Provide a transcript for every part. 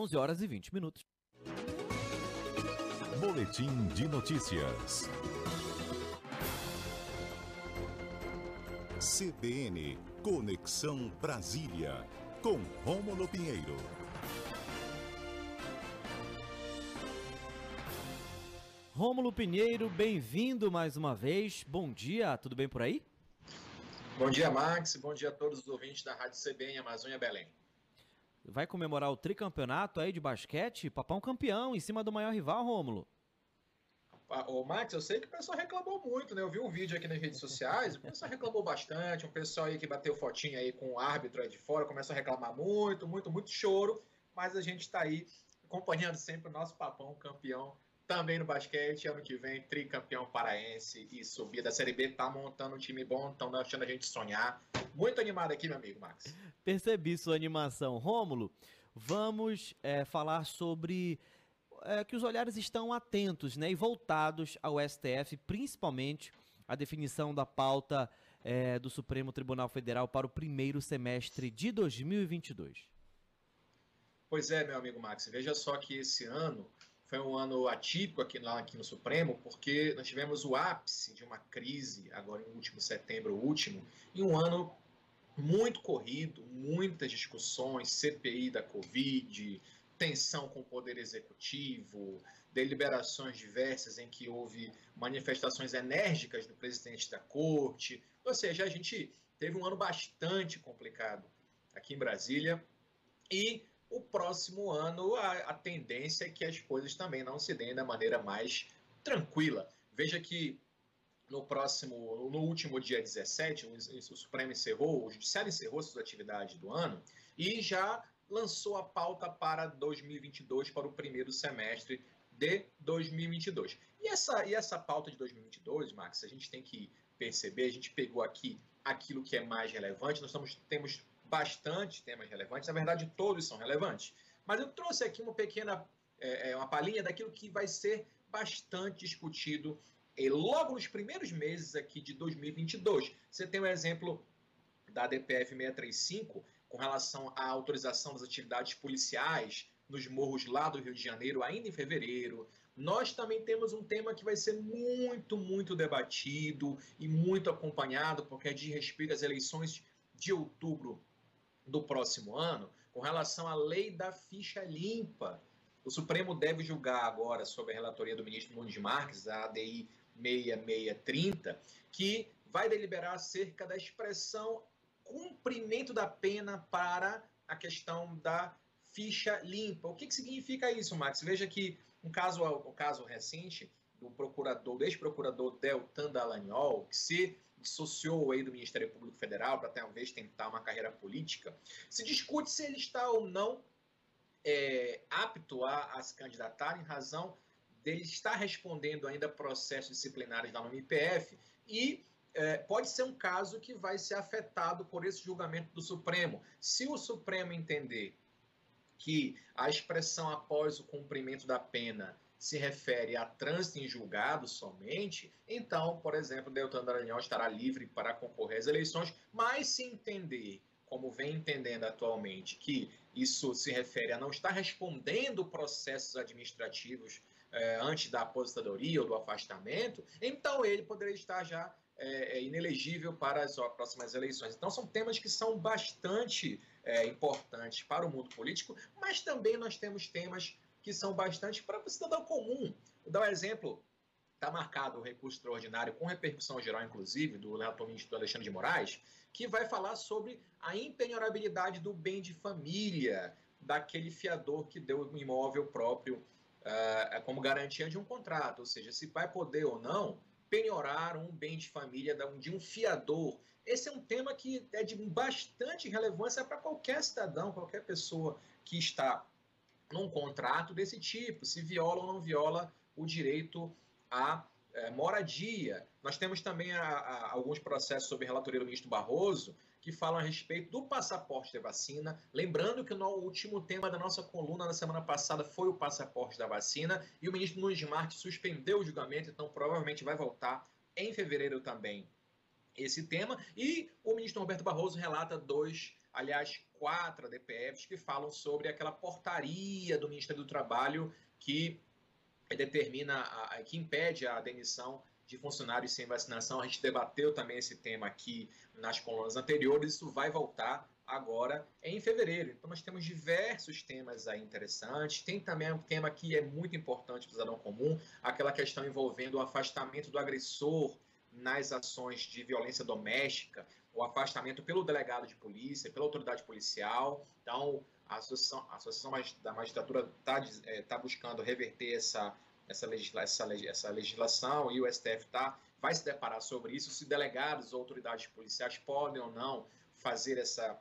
11 horas e 20 minutos. Boletim de notícias. CBN Conexão Brasília com Rômulo Pinheiro. Rômulo Pinheiro, bem-vindo mais uma vez. Bom dia, tudo bem por aí? Bom dia, Max. Bom dia a todos os ouvintes da Rádio CBN Amazônia Belém. Vai comemorar o tricampeonato aí de basquete? Papão campeão em cima do maior rival, Rômulo. Ô, Max, eu sei que o pessoal reclamou muito, né? Eu vi um vídeo aqui nas redes sociais, o pessoal reclamou bastante, um pessoal aí que bateu fotinha aí com o árbitro aí de fora, começou a reclamar muito, muito, muito choro, mas a gente está aí acompanhando sempre o nosso papão campeão também no basquete, ano que vem, tricampeão paraense e subir da Série B, tá montando um time bom, estão deixando a gente sonhar. Muito animado aqui, meu amigo Max. Percebi sua animação. Rômulo, vamos é, falar sobre é, que os olhares estão atentos né, e voltados ao STF, principalmente a definição da pauta é, do Supremo Tribunal Federal para o primeiro semestre de 2022. Pois é, meu amigo Max, veja só que esse ano foi um ano atípico aqui, lá aqui no Supremo, porque nós tivemos o ápice de uma crise, agora em último setembro último, e um ano muito corrido, muitas discussões, CPI da Covid, tensão com o Poder Executivo, deliberações diversas em que houve manifestações enérgicas do presidente da corte. Ou seja, a gente teve um ano bastante complicado aqui em Brasília e o próximo ano a, a tendência é que as coisas também não se deem da maneira mais tranquila. Veja que no próximo, no último dia 17, o, Supremo encerrou, o Judiciário encerrou suas atividades do ano e já lançou a pauta para 2022, para o primeiro semestre de 2022. E essa, e essa pauta de 2022, Max, a gente tem que perceber, a gente pegou aqui aquilo que é mais relevante, nós estamos, temos bastante temas relevantes, na verdade todos são relevantes, mas eu trouxe aqui uma pequena, é, é uma palhinha daquilo que vai ser bastante discutido e logo nos primeiros meses aqui de 2022. Você tem um exemplo da DPF 635, com relação à autorização das atividades policiais nos morros lá do Rio de Janeiro, ainda em fevereiro. Nós também temos um tema que vai ser muito, muito debatido e muito acompanhado, porque é de respeito às eleições de outubro do próximo ano, com relação à lei da ficha limpa. O Supremo deve julgar agora sobre a relatoria do ministro Nunes Marques, a ADI 6630, que vai deliberar acerca da expressão cumprimento da pena para a questão da ficha limpa. O que, que significa isso, Max? Veja que um caso, um caso recente do procurador, do ex-procurador Deltan Dallagnol, que se dissociou aí do Ministério Público Federal para talvez tentar uma carreira política, se discute se ele está ou não é, apto a, a se candidatar em razão dele estar respondendo ainda processos disciplinares da MPF e é, pode ser um caso que vai ser afetado por esse julgamento do Supremo. Se o Supremo entender que a expressão após o cumprimento da pena se refere a trânsito em julgado somente, então, por exemplo, Deltan Dallagnol estará livre para concorrer às eleições, mas se entender, como vem entendendo atualmente, que isso se refere a não estar respondendo processos administrativos eh, antes da aposentadoria ou do afastamento, então ele poderia estar já é, é, inelegível para as próximas eleições. Então, são temas que são bastante é, importantes para o mundo político, mas também nós temos temas que são bastante para o cidadão comum. Vou dar um exemplo. Está marcado o recurso extraordinário, com repercussão geral, inclusive, do relator ministro Alexandre de Moraes, que vai falar sobre a impenhorabilidade do bem de família daquele fiador que deu o um imóvel próprio uh, como garantia de um contrato. Ou seja, se vai poder ou não penhorar um bem de família de um fiador. Esse é um tema que é de bastante relevância para qualquer cidadão, qualquer pessoa que está num contrato desse tipo, se viola ou não viola o direito a é, moradia. Nós temos também a, a, alguns processos sobre relatoria do ministro Barroso que falam a respeito do passaporte da vacina. Lembrando que no último tema da nossa coluna na semana passada foi o passaporte da vacina e o ministro Nunes Marques suspendeu o julgamento, então provavelmente vai voltar em fevereiro também esse tema. E o ministro Roberto Barroso relata dois aliás, quatro DPFs que falam sobre aquela portaria do Ministério do Trabalho que determina, a, que impede a demissão de funcionários sem vacinação. A gente debateu também esse tema aqui nas colunas anteriores, isso vai voltar agora em fevereiro. Então nós temos diversos temas aí interessantes. Tem também um tema que é muito importante para o cidadão comum, aquela questão envolvendo o afastamento do agressor nas ações de violência doméstica, o afastamento pelo delegado de polícia, pela autoridade policial. Então, a Associação, a Associação da Magistratura está é, tá buscando reverter essa, essa, legisla, essa, essa legislação e o STF tá, vai se deparar sobre isso, se delegados ou autoridades policiais podem ou não fazer essa,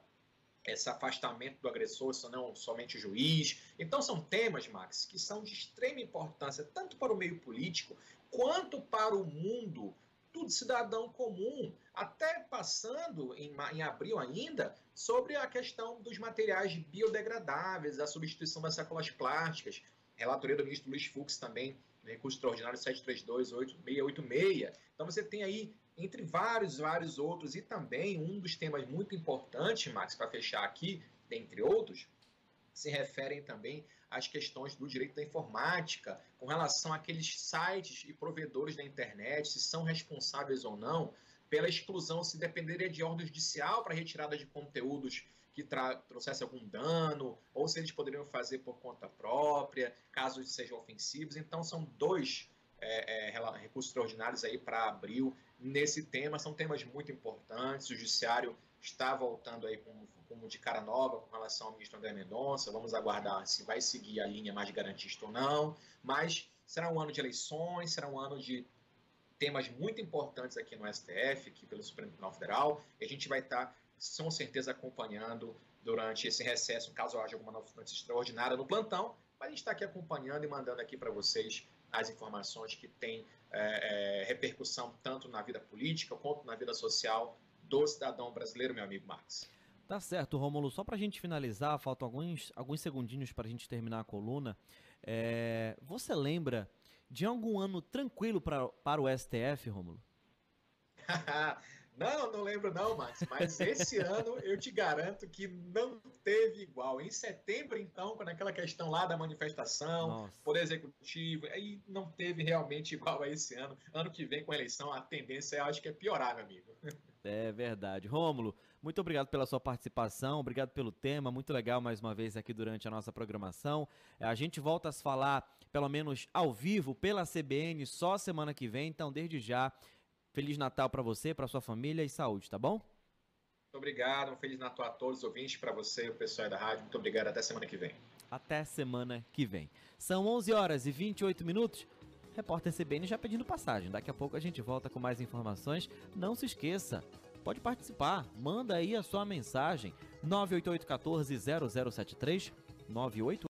esse afastamento do agressor, se não somente o juiz. Então, são temas, Max, que são de extrema importância, tanto para o meio político, quanto para o mundo do cidadão comum, até passando em, em abril ainda sobre a questão dos materiais biodegradáveis, a substituição das sacolas plásticas. Relatoria do ministro Luiz Fux também, recurso extraordinário 732-8686. Então você tem aí, entre vários, vários outros, e também um dos temas muito importantes, Max, para fechar aqui, dentre outros, se referem também às questões do direito da informática, com relação àqueles sites e provedores da internet, se são responsáveis ou não pela exclusão, se dependeria de ordem judicial para retirada de conteúdos que trouxesse algum dano, ou se eles poderiam fazer por conta própria, casos sejam ofensivos. Então, são dois é, é, recursos extraordinários aí para abril nesse tema. São temas muito importantes. O Judiciário está voltando aí com, com de cara nova com relação ao ministro André Mendonça. Vamos aguardar se vai seguir a linha mais garantista ou não. Mas será um ano de eleições, será um ano de temas muito importantes aqui no STF, aqui pelo Supremo Tribunal Federal. E a gente vai estar, com certeza, acompanhando durante esse recesso, caso haja alguma notícia extraordinária no plantão. Mas a gente está aqui acompanhando e mandando aqui para vocês as informações que têm é, é, repercussão tanto na vida política quanto na vida social do cidadão brasileiro, meu amigo Marcos. Tá certo, Rômulo. Só para a gente finalizar, faltam alguns, alguns segundinhos para a gente terminar a coluna. É, você lembra de algum ano tranquilo pra, para o STF, Rômulo? Não, não lembro não, Max. Mas esse ano eu te garanto que não teve igual. Em setembro, então, quando aquela questão lá da manifestação, Nossa. poder executivo, aí não teve realmente igual a esse ano. Ano que vem com a eleição, a tendência eu acho que é piorar, meu amigo. É verdade. Rômulo, muito obrigado pela sua participação, obrigado pelo tema, muito legal mais uma vez aqui durante a nossa programação. É, a gente volta a se falar, pelo menos ao vivo, pela CBN, só semana que vem, então desde já Feliz Natal para você, para sua família e saúde, tá bom? Muito obrigado, um Feliz Natal a todos os ouvintes, para você e o pessoal da rádio. Muito obrigado, até semana que vem. Até semana que vem. São 11 horas e 28 minutos. Repórter CBN já pedindo passagem. Daqui a pouco a gente volta com mais informações. Não se esqueça, pode participar. Manda aí a sua mensagem. 988 14 0073 98